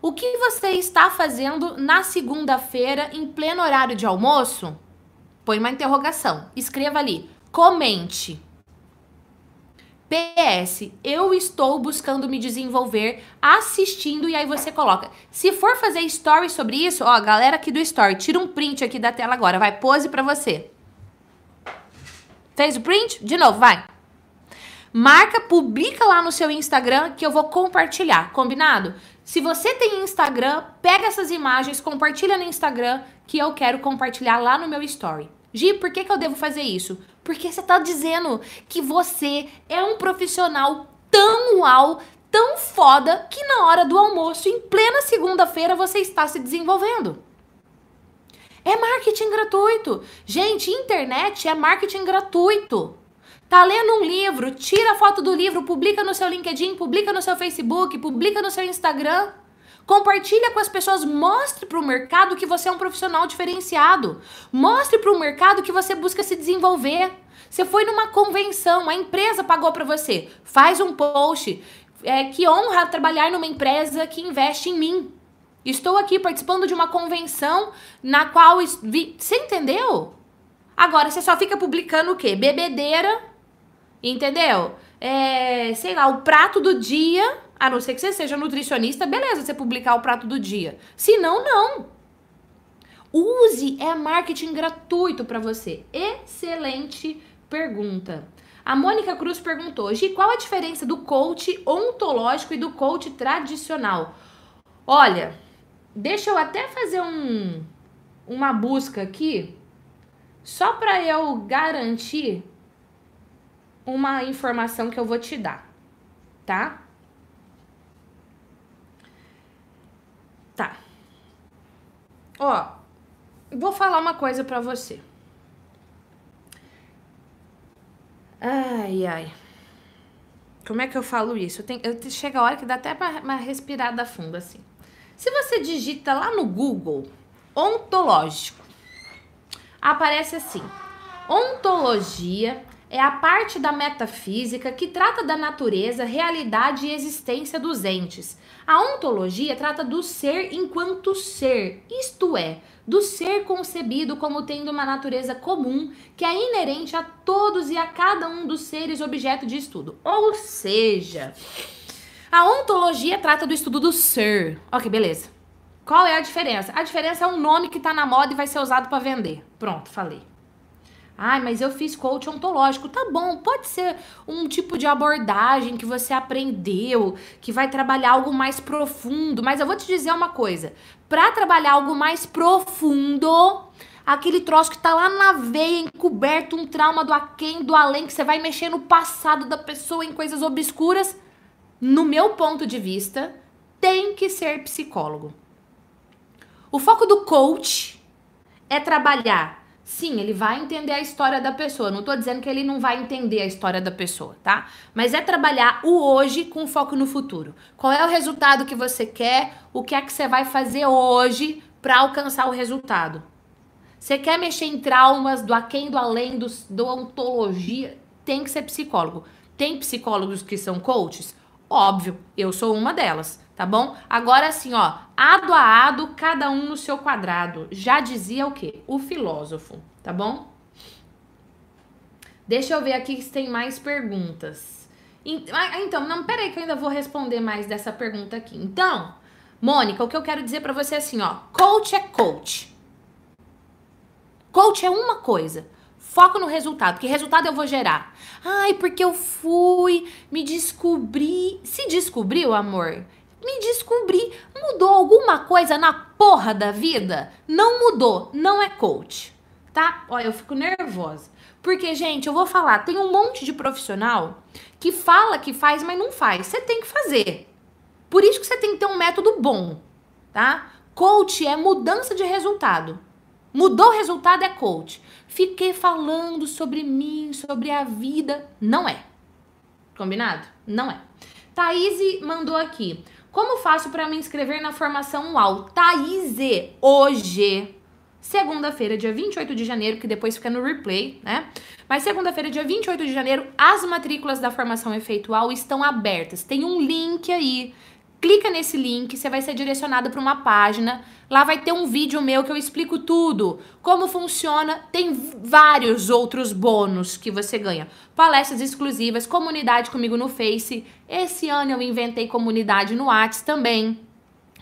O que você está fazendo na segunda-feira em pleno horário de almoço? Põe uma interrogação. Escreva ali. Comente. PS, eu estou buscando me desenvolver assistindo e aí você coloca. Se for fazer story sobre isso, ó, galera aqui do story, tira um print aqui da tela agora, vai pose para você. Fez o print? De novo, vai. Marca, publica lá no seu Instagram que eu vou compartilhar, combinado? Se você tem Instagram, pega essas imagens, compartilha no Instagram que eu quero compartilhar lá no meu story. Gi, por que, que eu devo fazer isso? Porque você está dizendo que você é um profissional tão uau, tão foda, que na hora do almoço, em plena segunda-feira, você está se desenvolvendo. É marketing gratuito. Gente, internet é marketing gratuito. Tá lendo um livro, tira a foto do livro, publica no seu LinkedIn, publica no seu Facebook, publica no seu Instagram. Compartilha com as pessoas, mostre para o mercado que você é um profissional diferenciado. Mostre para o mercado que você busca se desenvolver. Você foi numa convenção, a empresa pagou para você. Faz um post. É, que honra trabalhar numa empresa que investe em mim. Estou aqui participando de uma convenção na qual. Você entendeu? Agora, você só fica publicando o quê? Bebedeira Entendeu? É, sei lá, o prato do dia, a não ser que você seja nutricionista, beleza, você publicar o prato do dia. Se não, não. Use é marketing gratuito para você. Excelente pergunta. A Mônica Cruz perguntou: Gi, qual a diferença do coach ontológico e do coach tradicional? Olha, deixa eu até fazer um, uma busca aqui, só para eu garantir uma informação que eu vou te dar, tá? Tá. Ó, vou falar uma coisa pra você. Ai, ai. Como é que eu falo isso? Eu tenho, eu, chega a hora que dá até uma, uma respirada fundo assim. Se você digita lá no Google ontológico, aparece assim: ontologia é a parte da metafísica que trata da natureza, realidade e existência dos entes. A ontologia trata do ser enquanto ser, isto é, do ser concebido como tendo uma natureza comum que é inerente a todos e a cada um dos seres objeto de estudo. Ou seja, a ontologia trata do estudo do ser. Ok, beleza. Qual é a diferença? A diferença é um nome que está na moda e vai ser usado para vender. Pronto, falei. Ai, mas eu fiz coach ontológico. Tá bom, pode ser um tipo de abordagem que você aprendeu, que vai trabalhar algo mais profundo. Mas eu vou te dizer uma coisa: para trabalhar algo mais profundo, aquele troço que tá lá na veia, encoberto, um trauma do aquém, do além, que você vai mexer no passado da pessoa em coisas obscuras, no meu ponto de vista, tem que ser psicólogo. O foco do coach é trabalhar Sim, ele vai entender a história da pessoa. Não tô dizendo que ele não vai entender a história da pessoa, tá? Mas é trabalhar o hoje com foco no futuro. Qual é o resultado que você quer? O que é que você vai fazer hoje para alcançar o resultado? Você quer mexer em traumas do aquém, do além, do, do ontologia? Tem que ser psicólogo. Tem psicólogos que são coaches? Óbvio, eu sou uma delas tá bom? Agora assim, ó, ado a ado, cada um no seu quadrado. Já dizia o quê? O filósofo, tá bom? Deixa eu ver aqui se tem mais perguntas. Ah, então, não, peraí que eu ainda vou responder mais dessa pergunta aqui. Então, Mônica, o que eu quero dizer para você é assim, ó, coach é coach. Coach é uma coisa. Foco no resultado, que resultado eu vou gerar? Ai, porque eu fui, me descobri. Se descobriu, amor, me descobri. Mudou alguma coisa na porra da vida? Não mudou, não é coach, tá? Olha, eu fico nervosa. Porque, gente, eu vou falar, tem um monte de profissional que fala que faz, mas não faz. Você tem que fazer. Por isso que você tem que ter um método bom, tá? Coach é mudança de resultado. Mudou o resultado é coach. Fiquei falando sobre mim, sobre a vida. Não é. Combinado? Não é. Thaís mandou aqui. Como faço para me inscrever na formação UAU? Thaís, hoje, segunda-feira, dia 28 de janeiro, que depois fica no replay, né? Mas segunda-feira, dia 28 de janeiro, as matrículas da formação efeitual estão abertas. Tem um link aí. Clica nesse link, você vai ser direcionado para uma página. Lá vai ter um vídeo meu que eu explico tudo, como funciona. Tem vários outros bônus que você ganha. Palestras exclusivas, comunidade comigo no Face. Esse ano eu inventei comunidade no Whats também.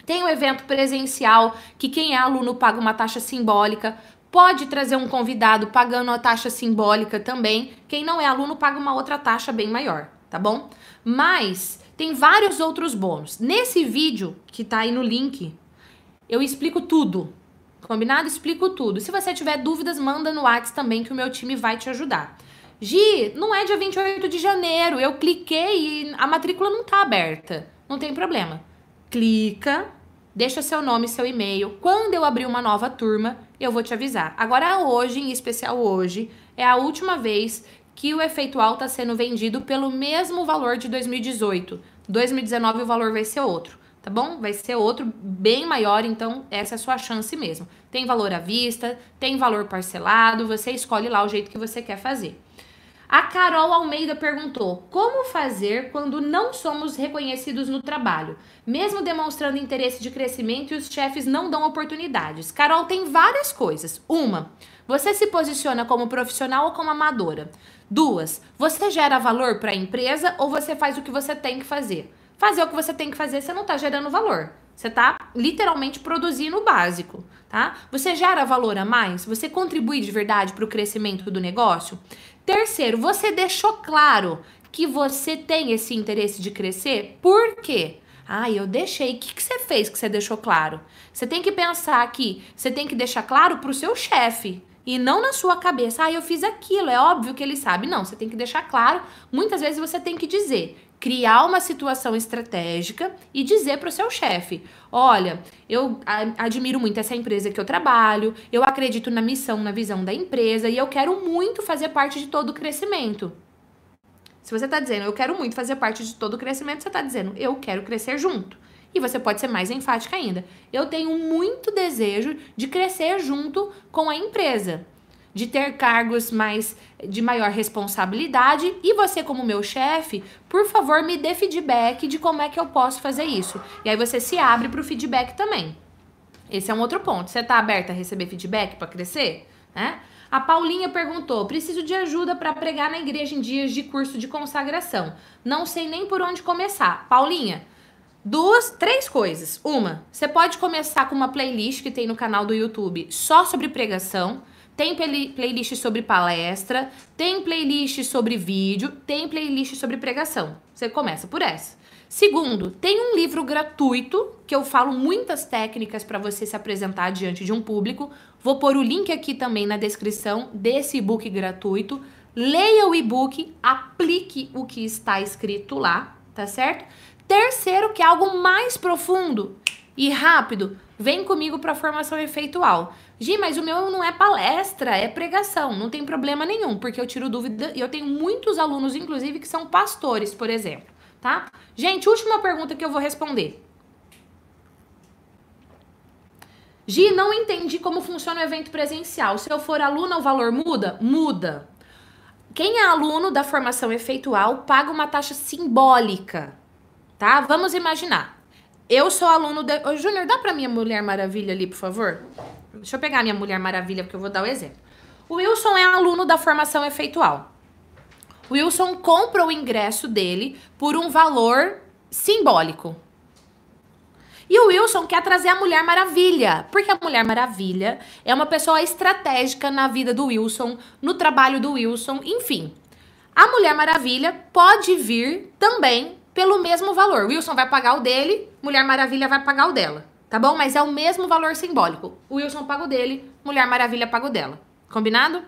Tem um evento presencial que quem é aluno paga uma taxa simbólica. Pode trazer um convidado pagando a taxa simbólica também. Quem não é aluno paga uma outra taxa bem maior, tá bom? Mas tem vários outros bônus. Nesse vídeo que tá aí no link, eu explico tudo. Combinado? Explico tudo. Se você tiver dúvidas, manda no WhatsApp também que o meu time vai te ajudar. Gi, não é dia 28 de janeiro. Eu cliquei e a matrícula não tá aberta. Não tem problema. Clica, deixa seu nome e seu e-mail. Quando eu abrir uma nova turma, eu vou te avisar. Agora, hoje, em especial hoje, é a última vez que o efeitual está sendo vendido pelo mesmo valor de 2018. 2019 o valor vai ser outro, tá bom? Vai ser outro bem maior, então essa é a sua chance mesmo. Tem valor à vista, tem valor parcelado, você escolhe lá o jeito que você quer fazer. A Carol Almeida perguntou: como fazer quando não somos reconhecidos no trabalho, mesmo demonstrando interesse de crescimento e os chefes não dão oportunidades? Carol tem várias coisas. Uma, você se posiciona como profissional ou como amadora? Duas, você gera valor para a empresa ou você faz o que você tem que fazer? Fazer o que você tem que fazer, você não está gerando valor. Você está literalmente produzindo o básico, tá? Você gera valor a mais? Você contribui de verdade para o crescimento do negócio? Terceiro, você deixou claro que você tem esse interesse de crescer? Por quê? Ah, eu deixei. O que, que você fez que você deixou claro? Você tem que pensar que você tem que deixar claro para o seu chefe. E não na sua cabeça, ah, eu fiz aquilo, é óbvio que ele sabe. Não, você tem que deixar claro. Muitas vezes você tem que dizer, criar uma situação estratégica e dizer para o seu chefe: olha, eu admiro muito essa empresa que eu trabalho, eu acredito na missão, na visão da empresa e eu quero muito fazer parte de todo o crescimento. Se você está dizendo eu quero muito fazer parte de todo o crescimento, você está dizendo eu quero crescer junto. E você pode ser mais enfática ainda. Eu tenho muito desejo de crescer junto com a empresa, de ter cargos mais de maior responsabilidade e você como meu chefe, por favor, me dê feedback de como é que eu posso fazer isso. E aí você se abre para o feedback também. Esse é um outro ponto. Você está aberta a receber feedback para crescer, né? A Paulinha perguntou: preciso de ajuda para pregar na igreja em dias de curso de consagração. Não sei nem por onde começar. Paulinha, duas, três coisas. Uma, você pode começar com uma playlist que tem no canal do YouTube só sobre pregação. Tem play playlist sobre palestra, tem playlist sobre vídeo, tem playlist sobre pregação. Você começa por essa. Segundo, tem um livro gratuito que eu falo muitas técnicas para você se apresentar diante de um público. Vou pôr o link aqui também na descrição desse e-book gratuito. Leia o e-book, aplique o que está escrito lá, tá certo? Terceiro, que é algo mais profundo e rápido, vem comigo para a formação efeitual. Gi, mas o meu não é palestra, é pregação, não tem problema nenhum, porque eu tiro dúvida e eu tenho muitos alunos, inclusive, que são pastores, por exemplo, tá? Gente, última pergunta que eu vou responder. Gi, não entendi como funciona o evento presencial. Se eu for aluna, o valor muda? Muda. Quem é aluno da formação efeitual paga uma taxa simbólica tá? Vamos imaginar. Eu sou aluno. Ô, Júnior, dá pra minha Mulher Maravilha ali, por favor? Deixa eu pegar a minha Mulher Maravilha, porque eu vou dar o exemplo. O Wilson é aluno da formação efeitual. O Wilson compra o ingresso dele por um valor simbólico. E o Wilson quer trazer a Mulher Maravilha, porque a Mulher Maravilha é uma pessoa estratégica na vida do Wilson, no trabalho do Wilson, enfim. A Mulher Maravilha pode vir também pelo mesmo valor. Wilson vai pagar o dele, Mulher Maravilha vai pagar o dela. Tá bom? Mas é o mesmo valor simbólico. O Wilson o dele, Mulher Maravilha paga o dela. Combinado?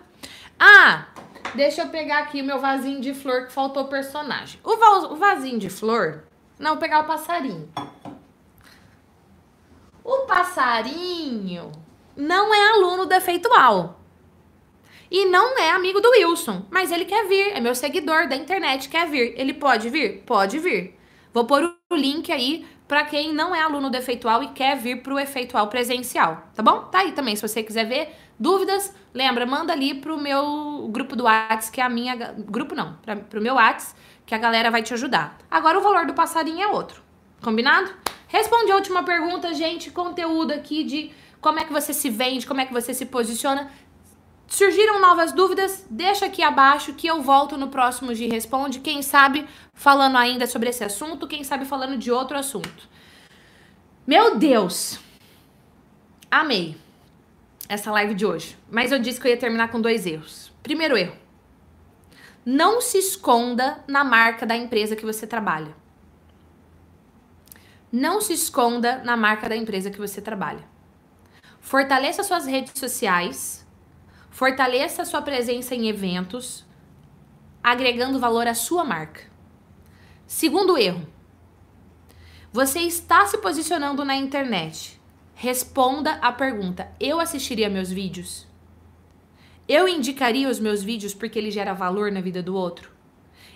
Ah, deixa eu pegar aqui o meu vasinho de flor que faltou personagem. O, va o vasinho de flor. Não, vou pegar o passarinho. O passarinho não é aluno do efeitual. E não é amigo do Wilson, mas ele quer vir, é meu seguidor da internet, quer vir. Ele pode vir? Pode vir. Vou pôr o link aí para quem não é aluno do efeitual e quer vir pro efeitual presencial, tá bom? Tá aí também, se você quiser ver dúvidas, lembra, manda ali pro meu grupo do Whats, que é a minha grupo não, pra, pro meu Whats, que a galera vai te ajudar. Agora o valor do passarinho é outro. Combinado? Responde a última pergunta, gente, conteúdo aqui de como é que você se vende, como é que você se posiciona. Surgiram novas dúvidas? Deixa aqui abaixo que eu volto no próximo de Responde. Quem sabe falando ainda sobre esse assunto, quem sabe falando de outro assunto. Meu Deus! Amei essa live de hoje. Mas eu disse que eu ia terminar com dois erros. Primeiro erro: não se esconda na marca da empresa que você trabalha. Não se esconda na marca da empresa que você trabalha. Fortaleça suas redes sociais Fortaleça sua presença em eventos, agregando valor à sua marca. Segundo erro. Você está se posicionando na internet. Responda a pergunta: eu assistiria meus vídeos? Eu indicaria os meus vídeos porque ele gera valor na vida do outro?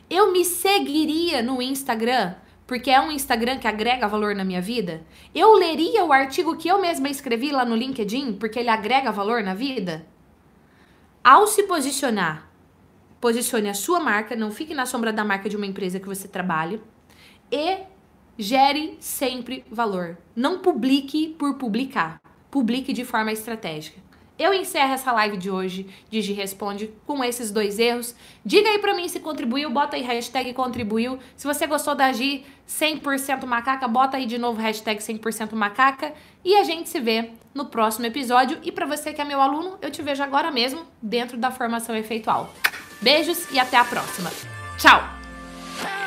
Eu me seguiria no Instagram porque é um Instagram que agrega valor na minha vida? Eu leria o artigo que eu mesma escrevi lá no LinkedIn porque ele agrega valor na vida? Ao se posicionar, posicione a sua marca, não fique na sombra da marca de uma empresa que você trabalha e gere sempre valor. Não publique por publicar, publique de forma estratégica. Eu encerro essa live de hoje, Digi Responde, com esses dois erros. Diga aí pra mim se contribuiu, bota aí hashtag contribuiu. Se você gostou da Gi 100% macaca, bota aí de novo hashtag 100% macaca. E a gente se vê no próximo episódio. E para você que é meu aluno, eu te vejo agora mesmo dentro da formação efeitual. Beijos e até a próxima. Tchau!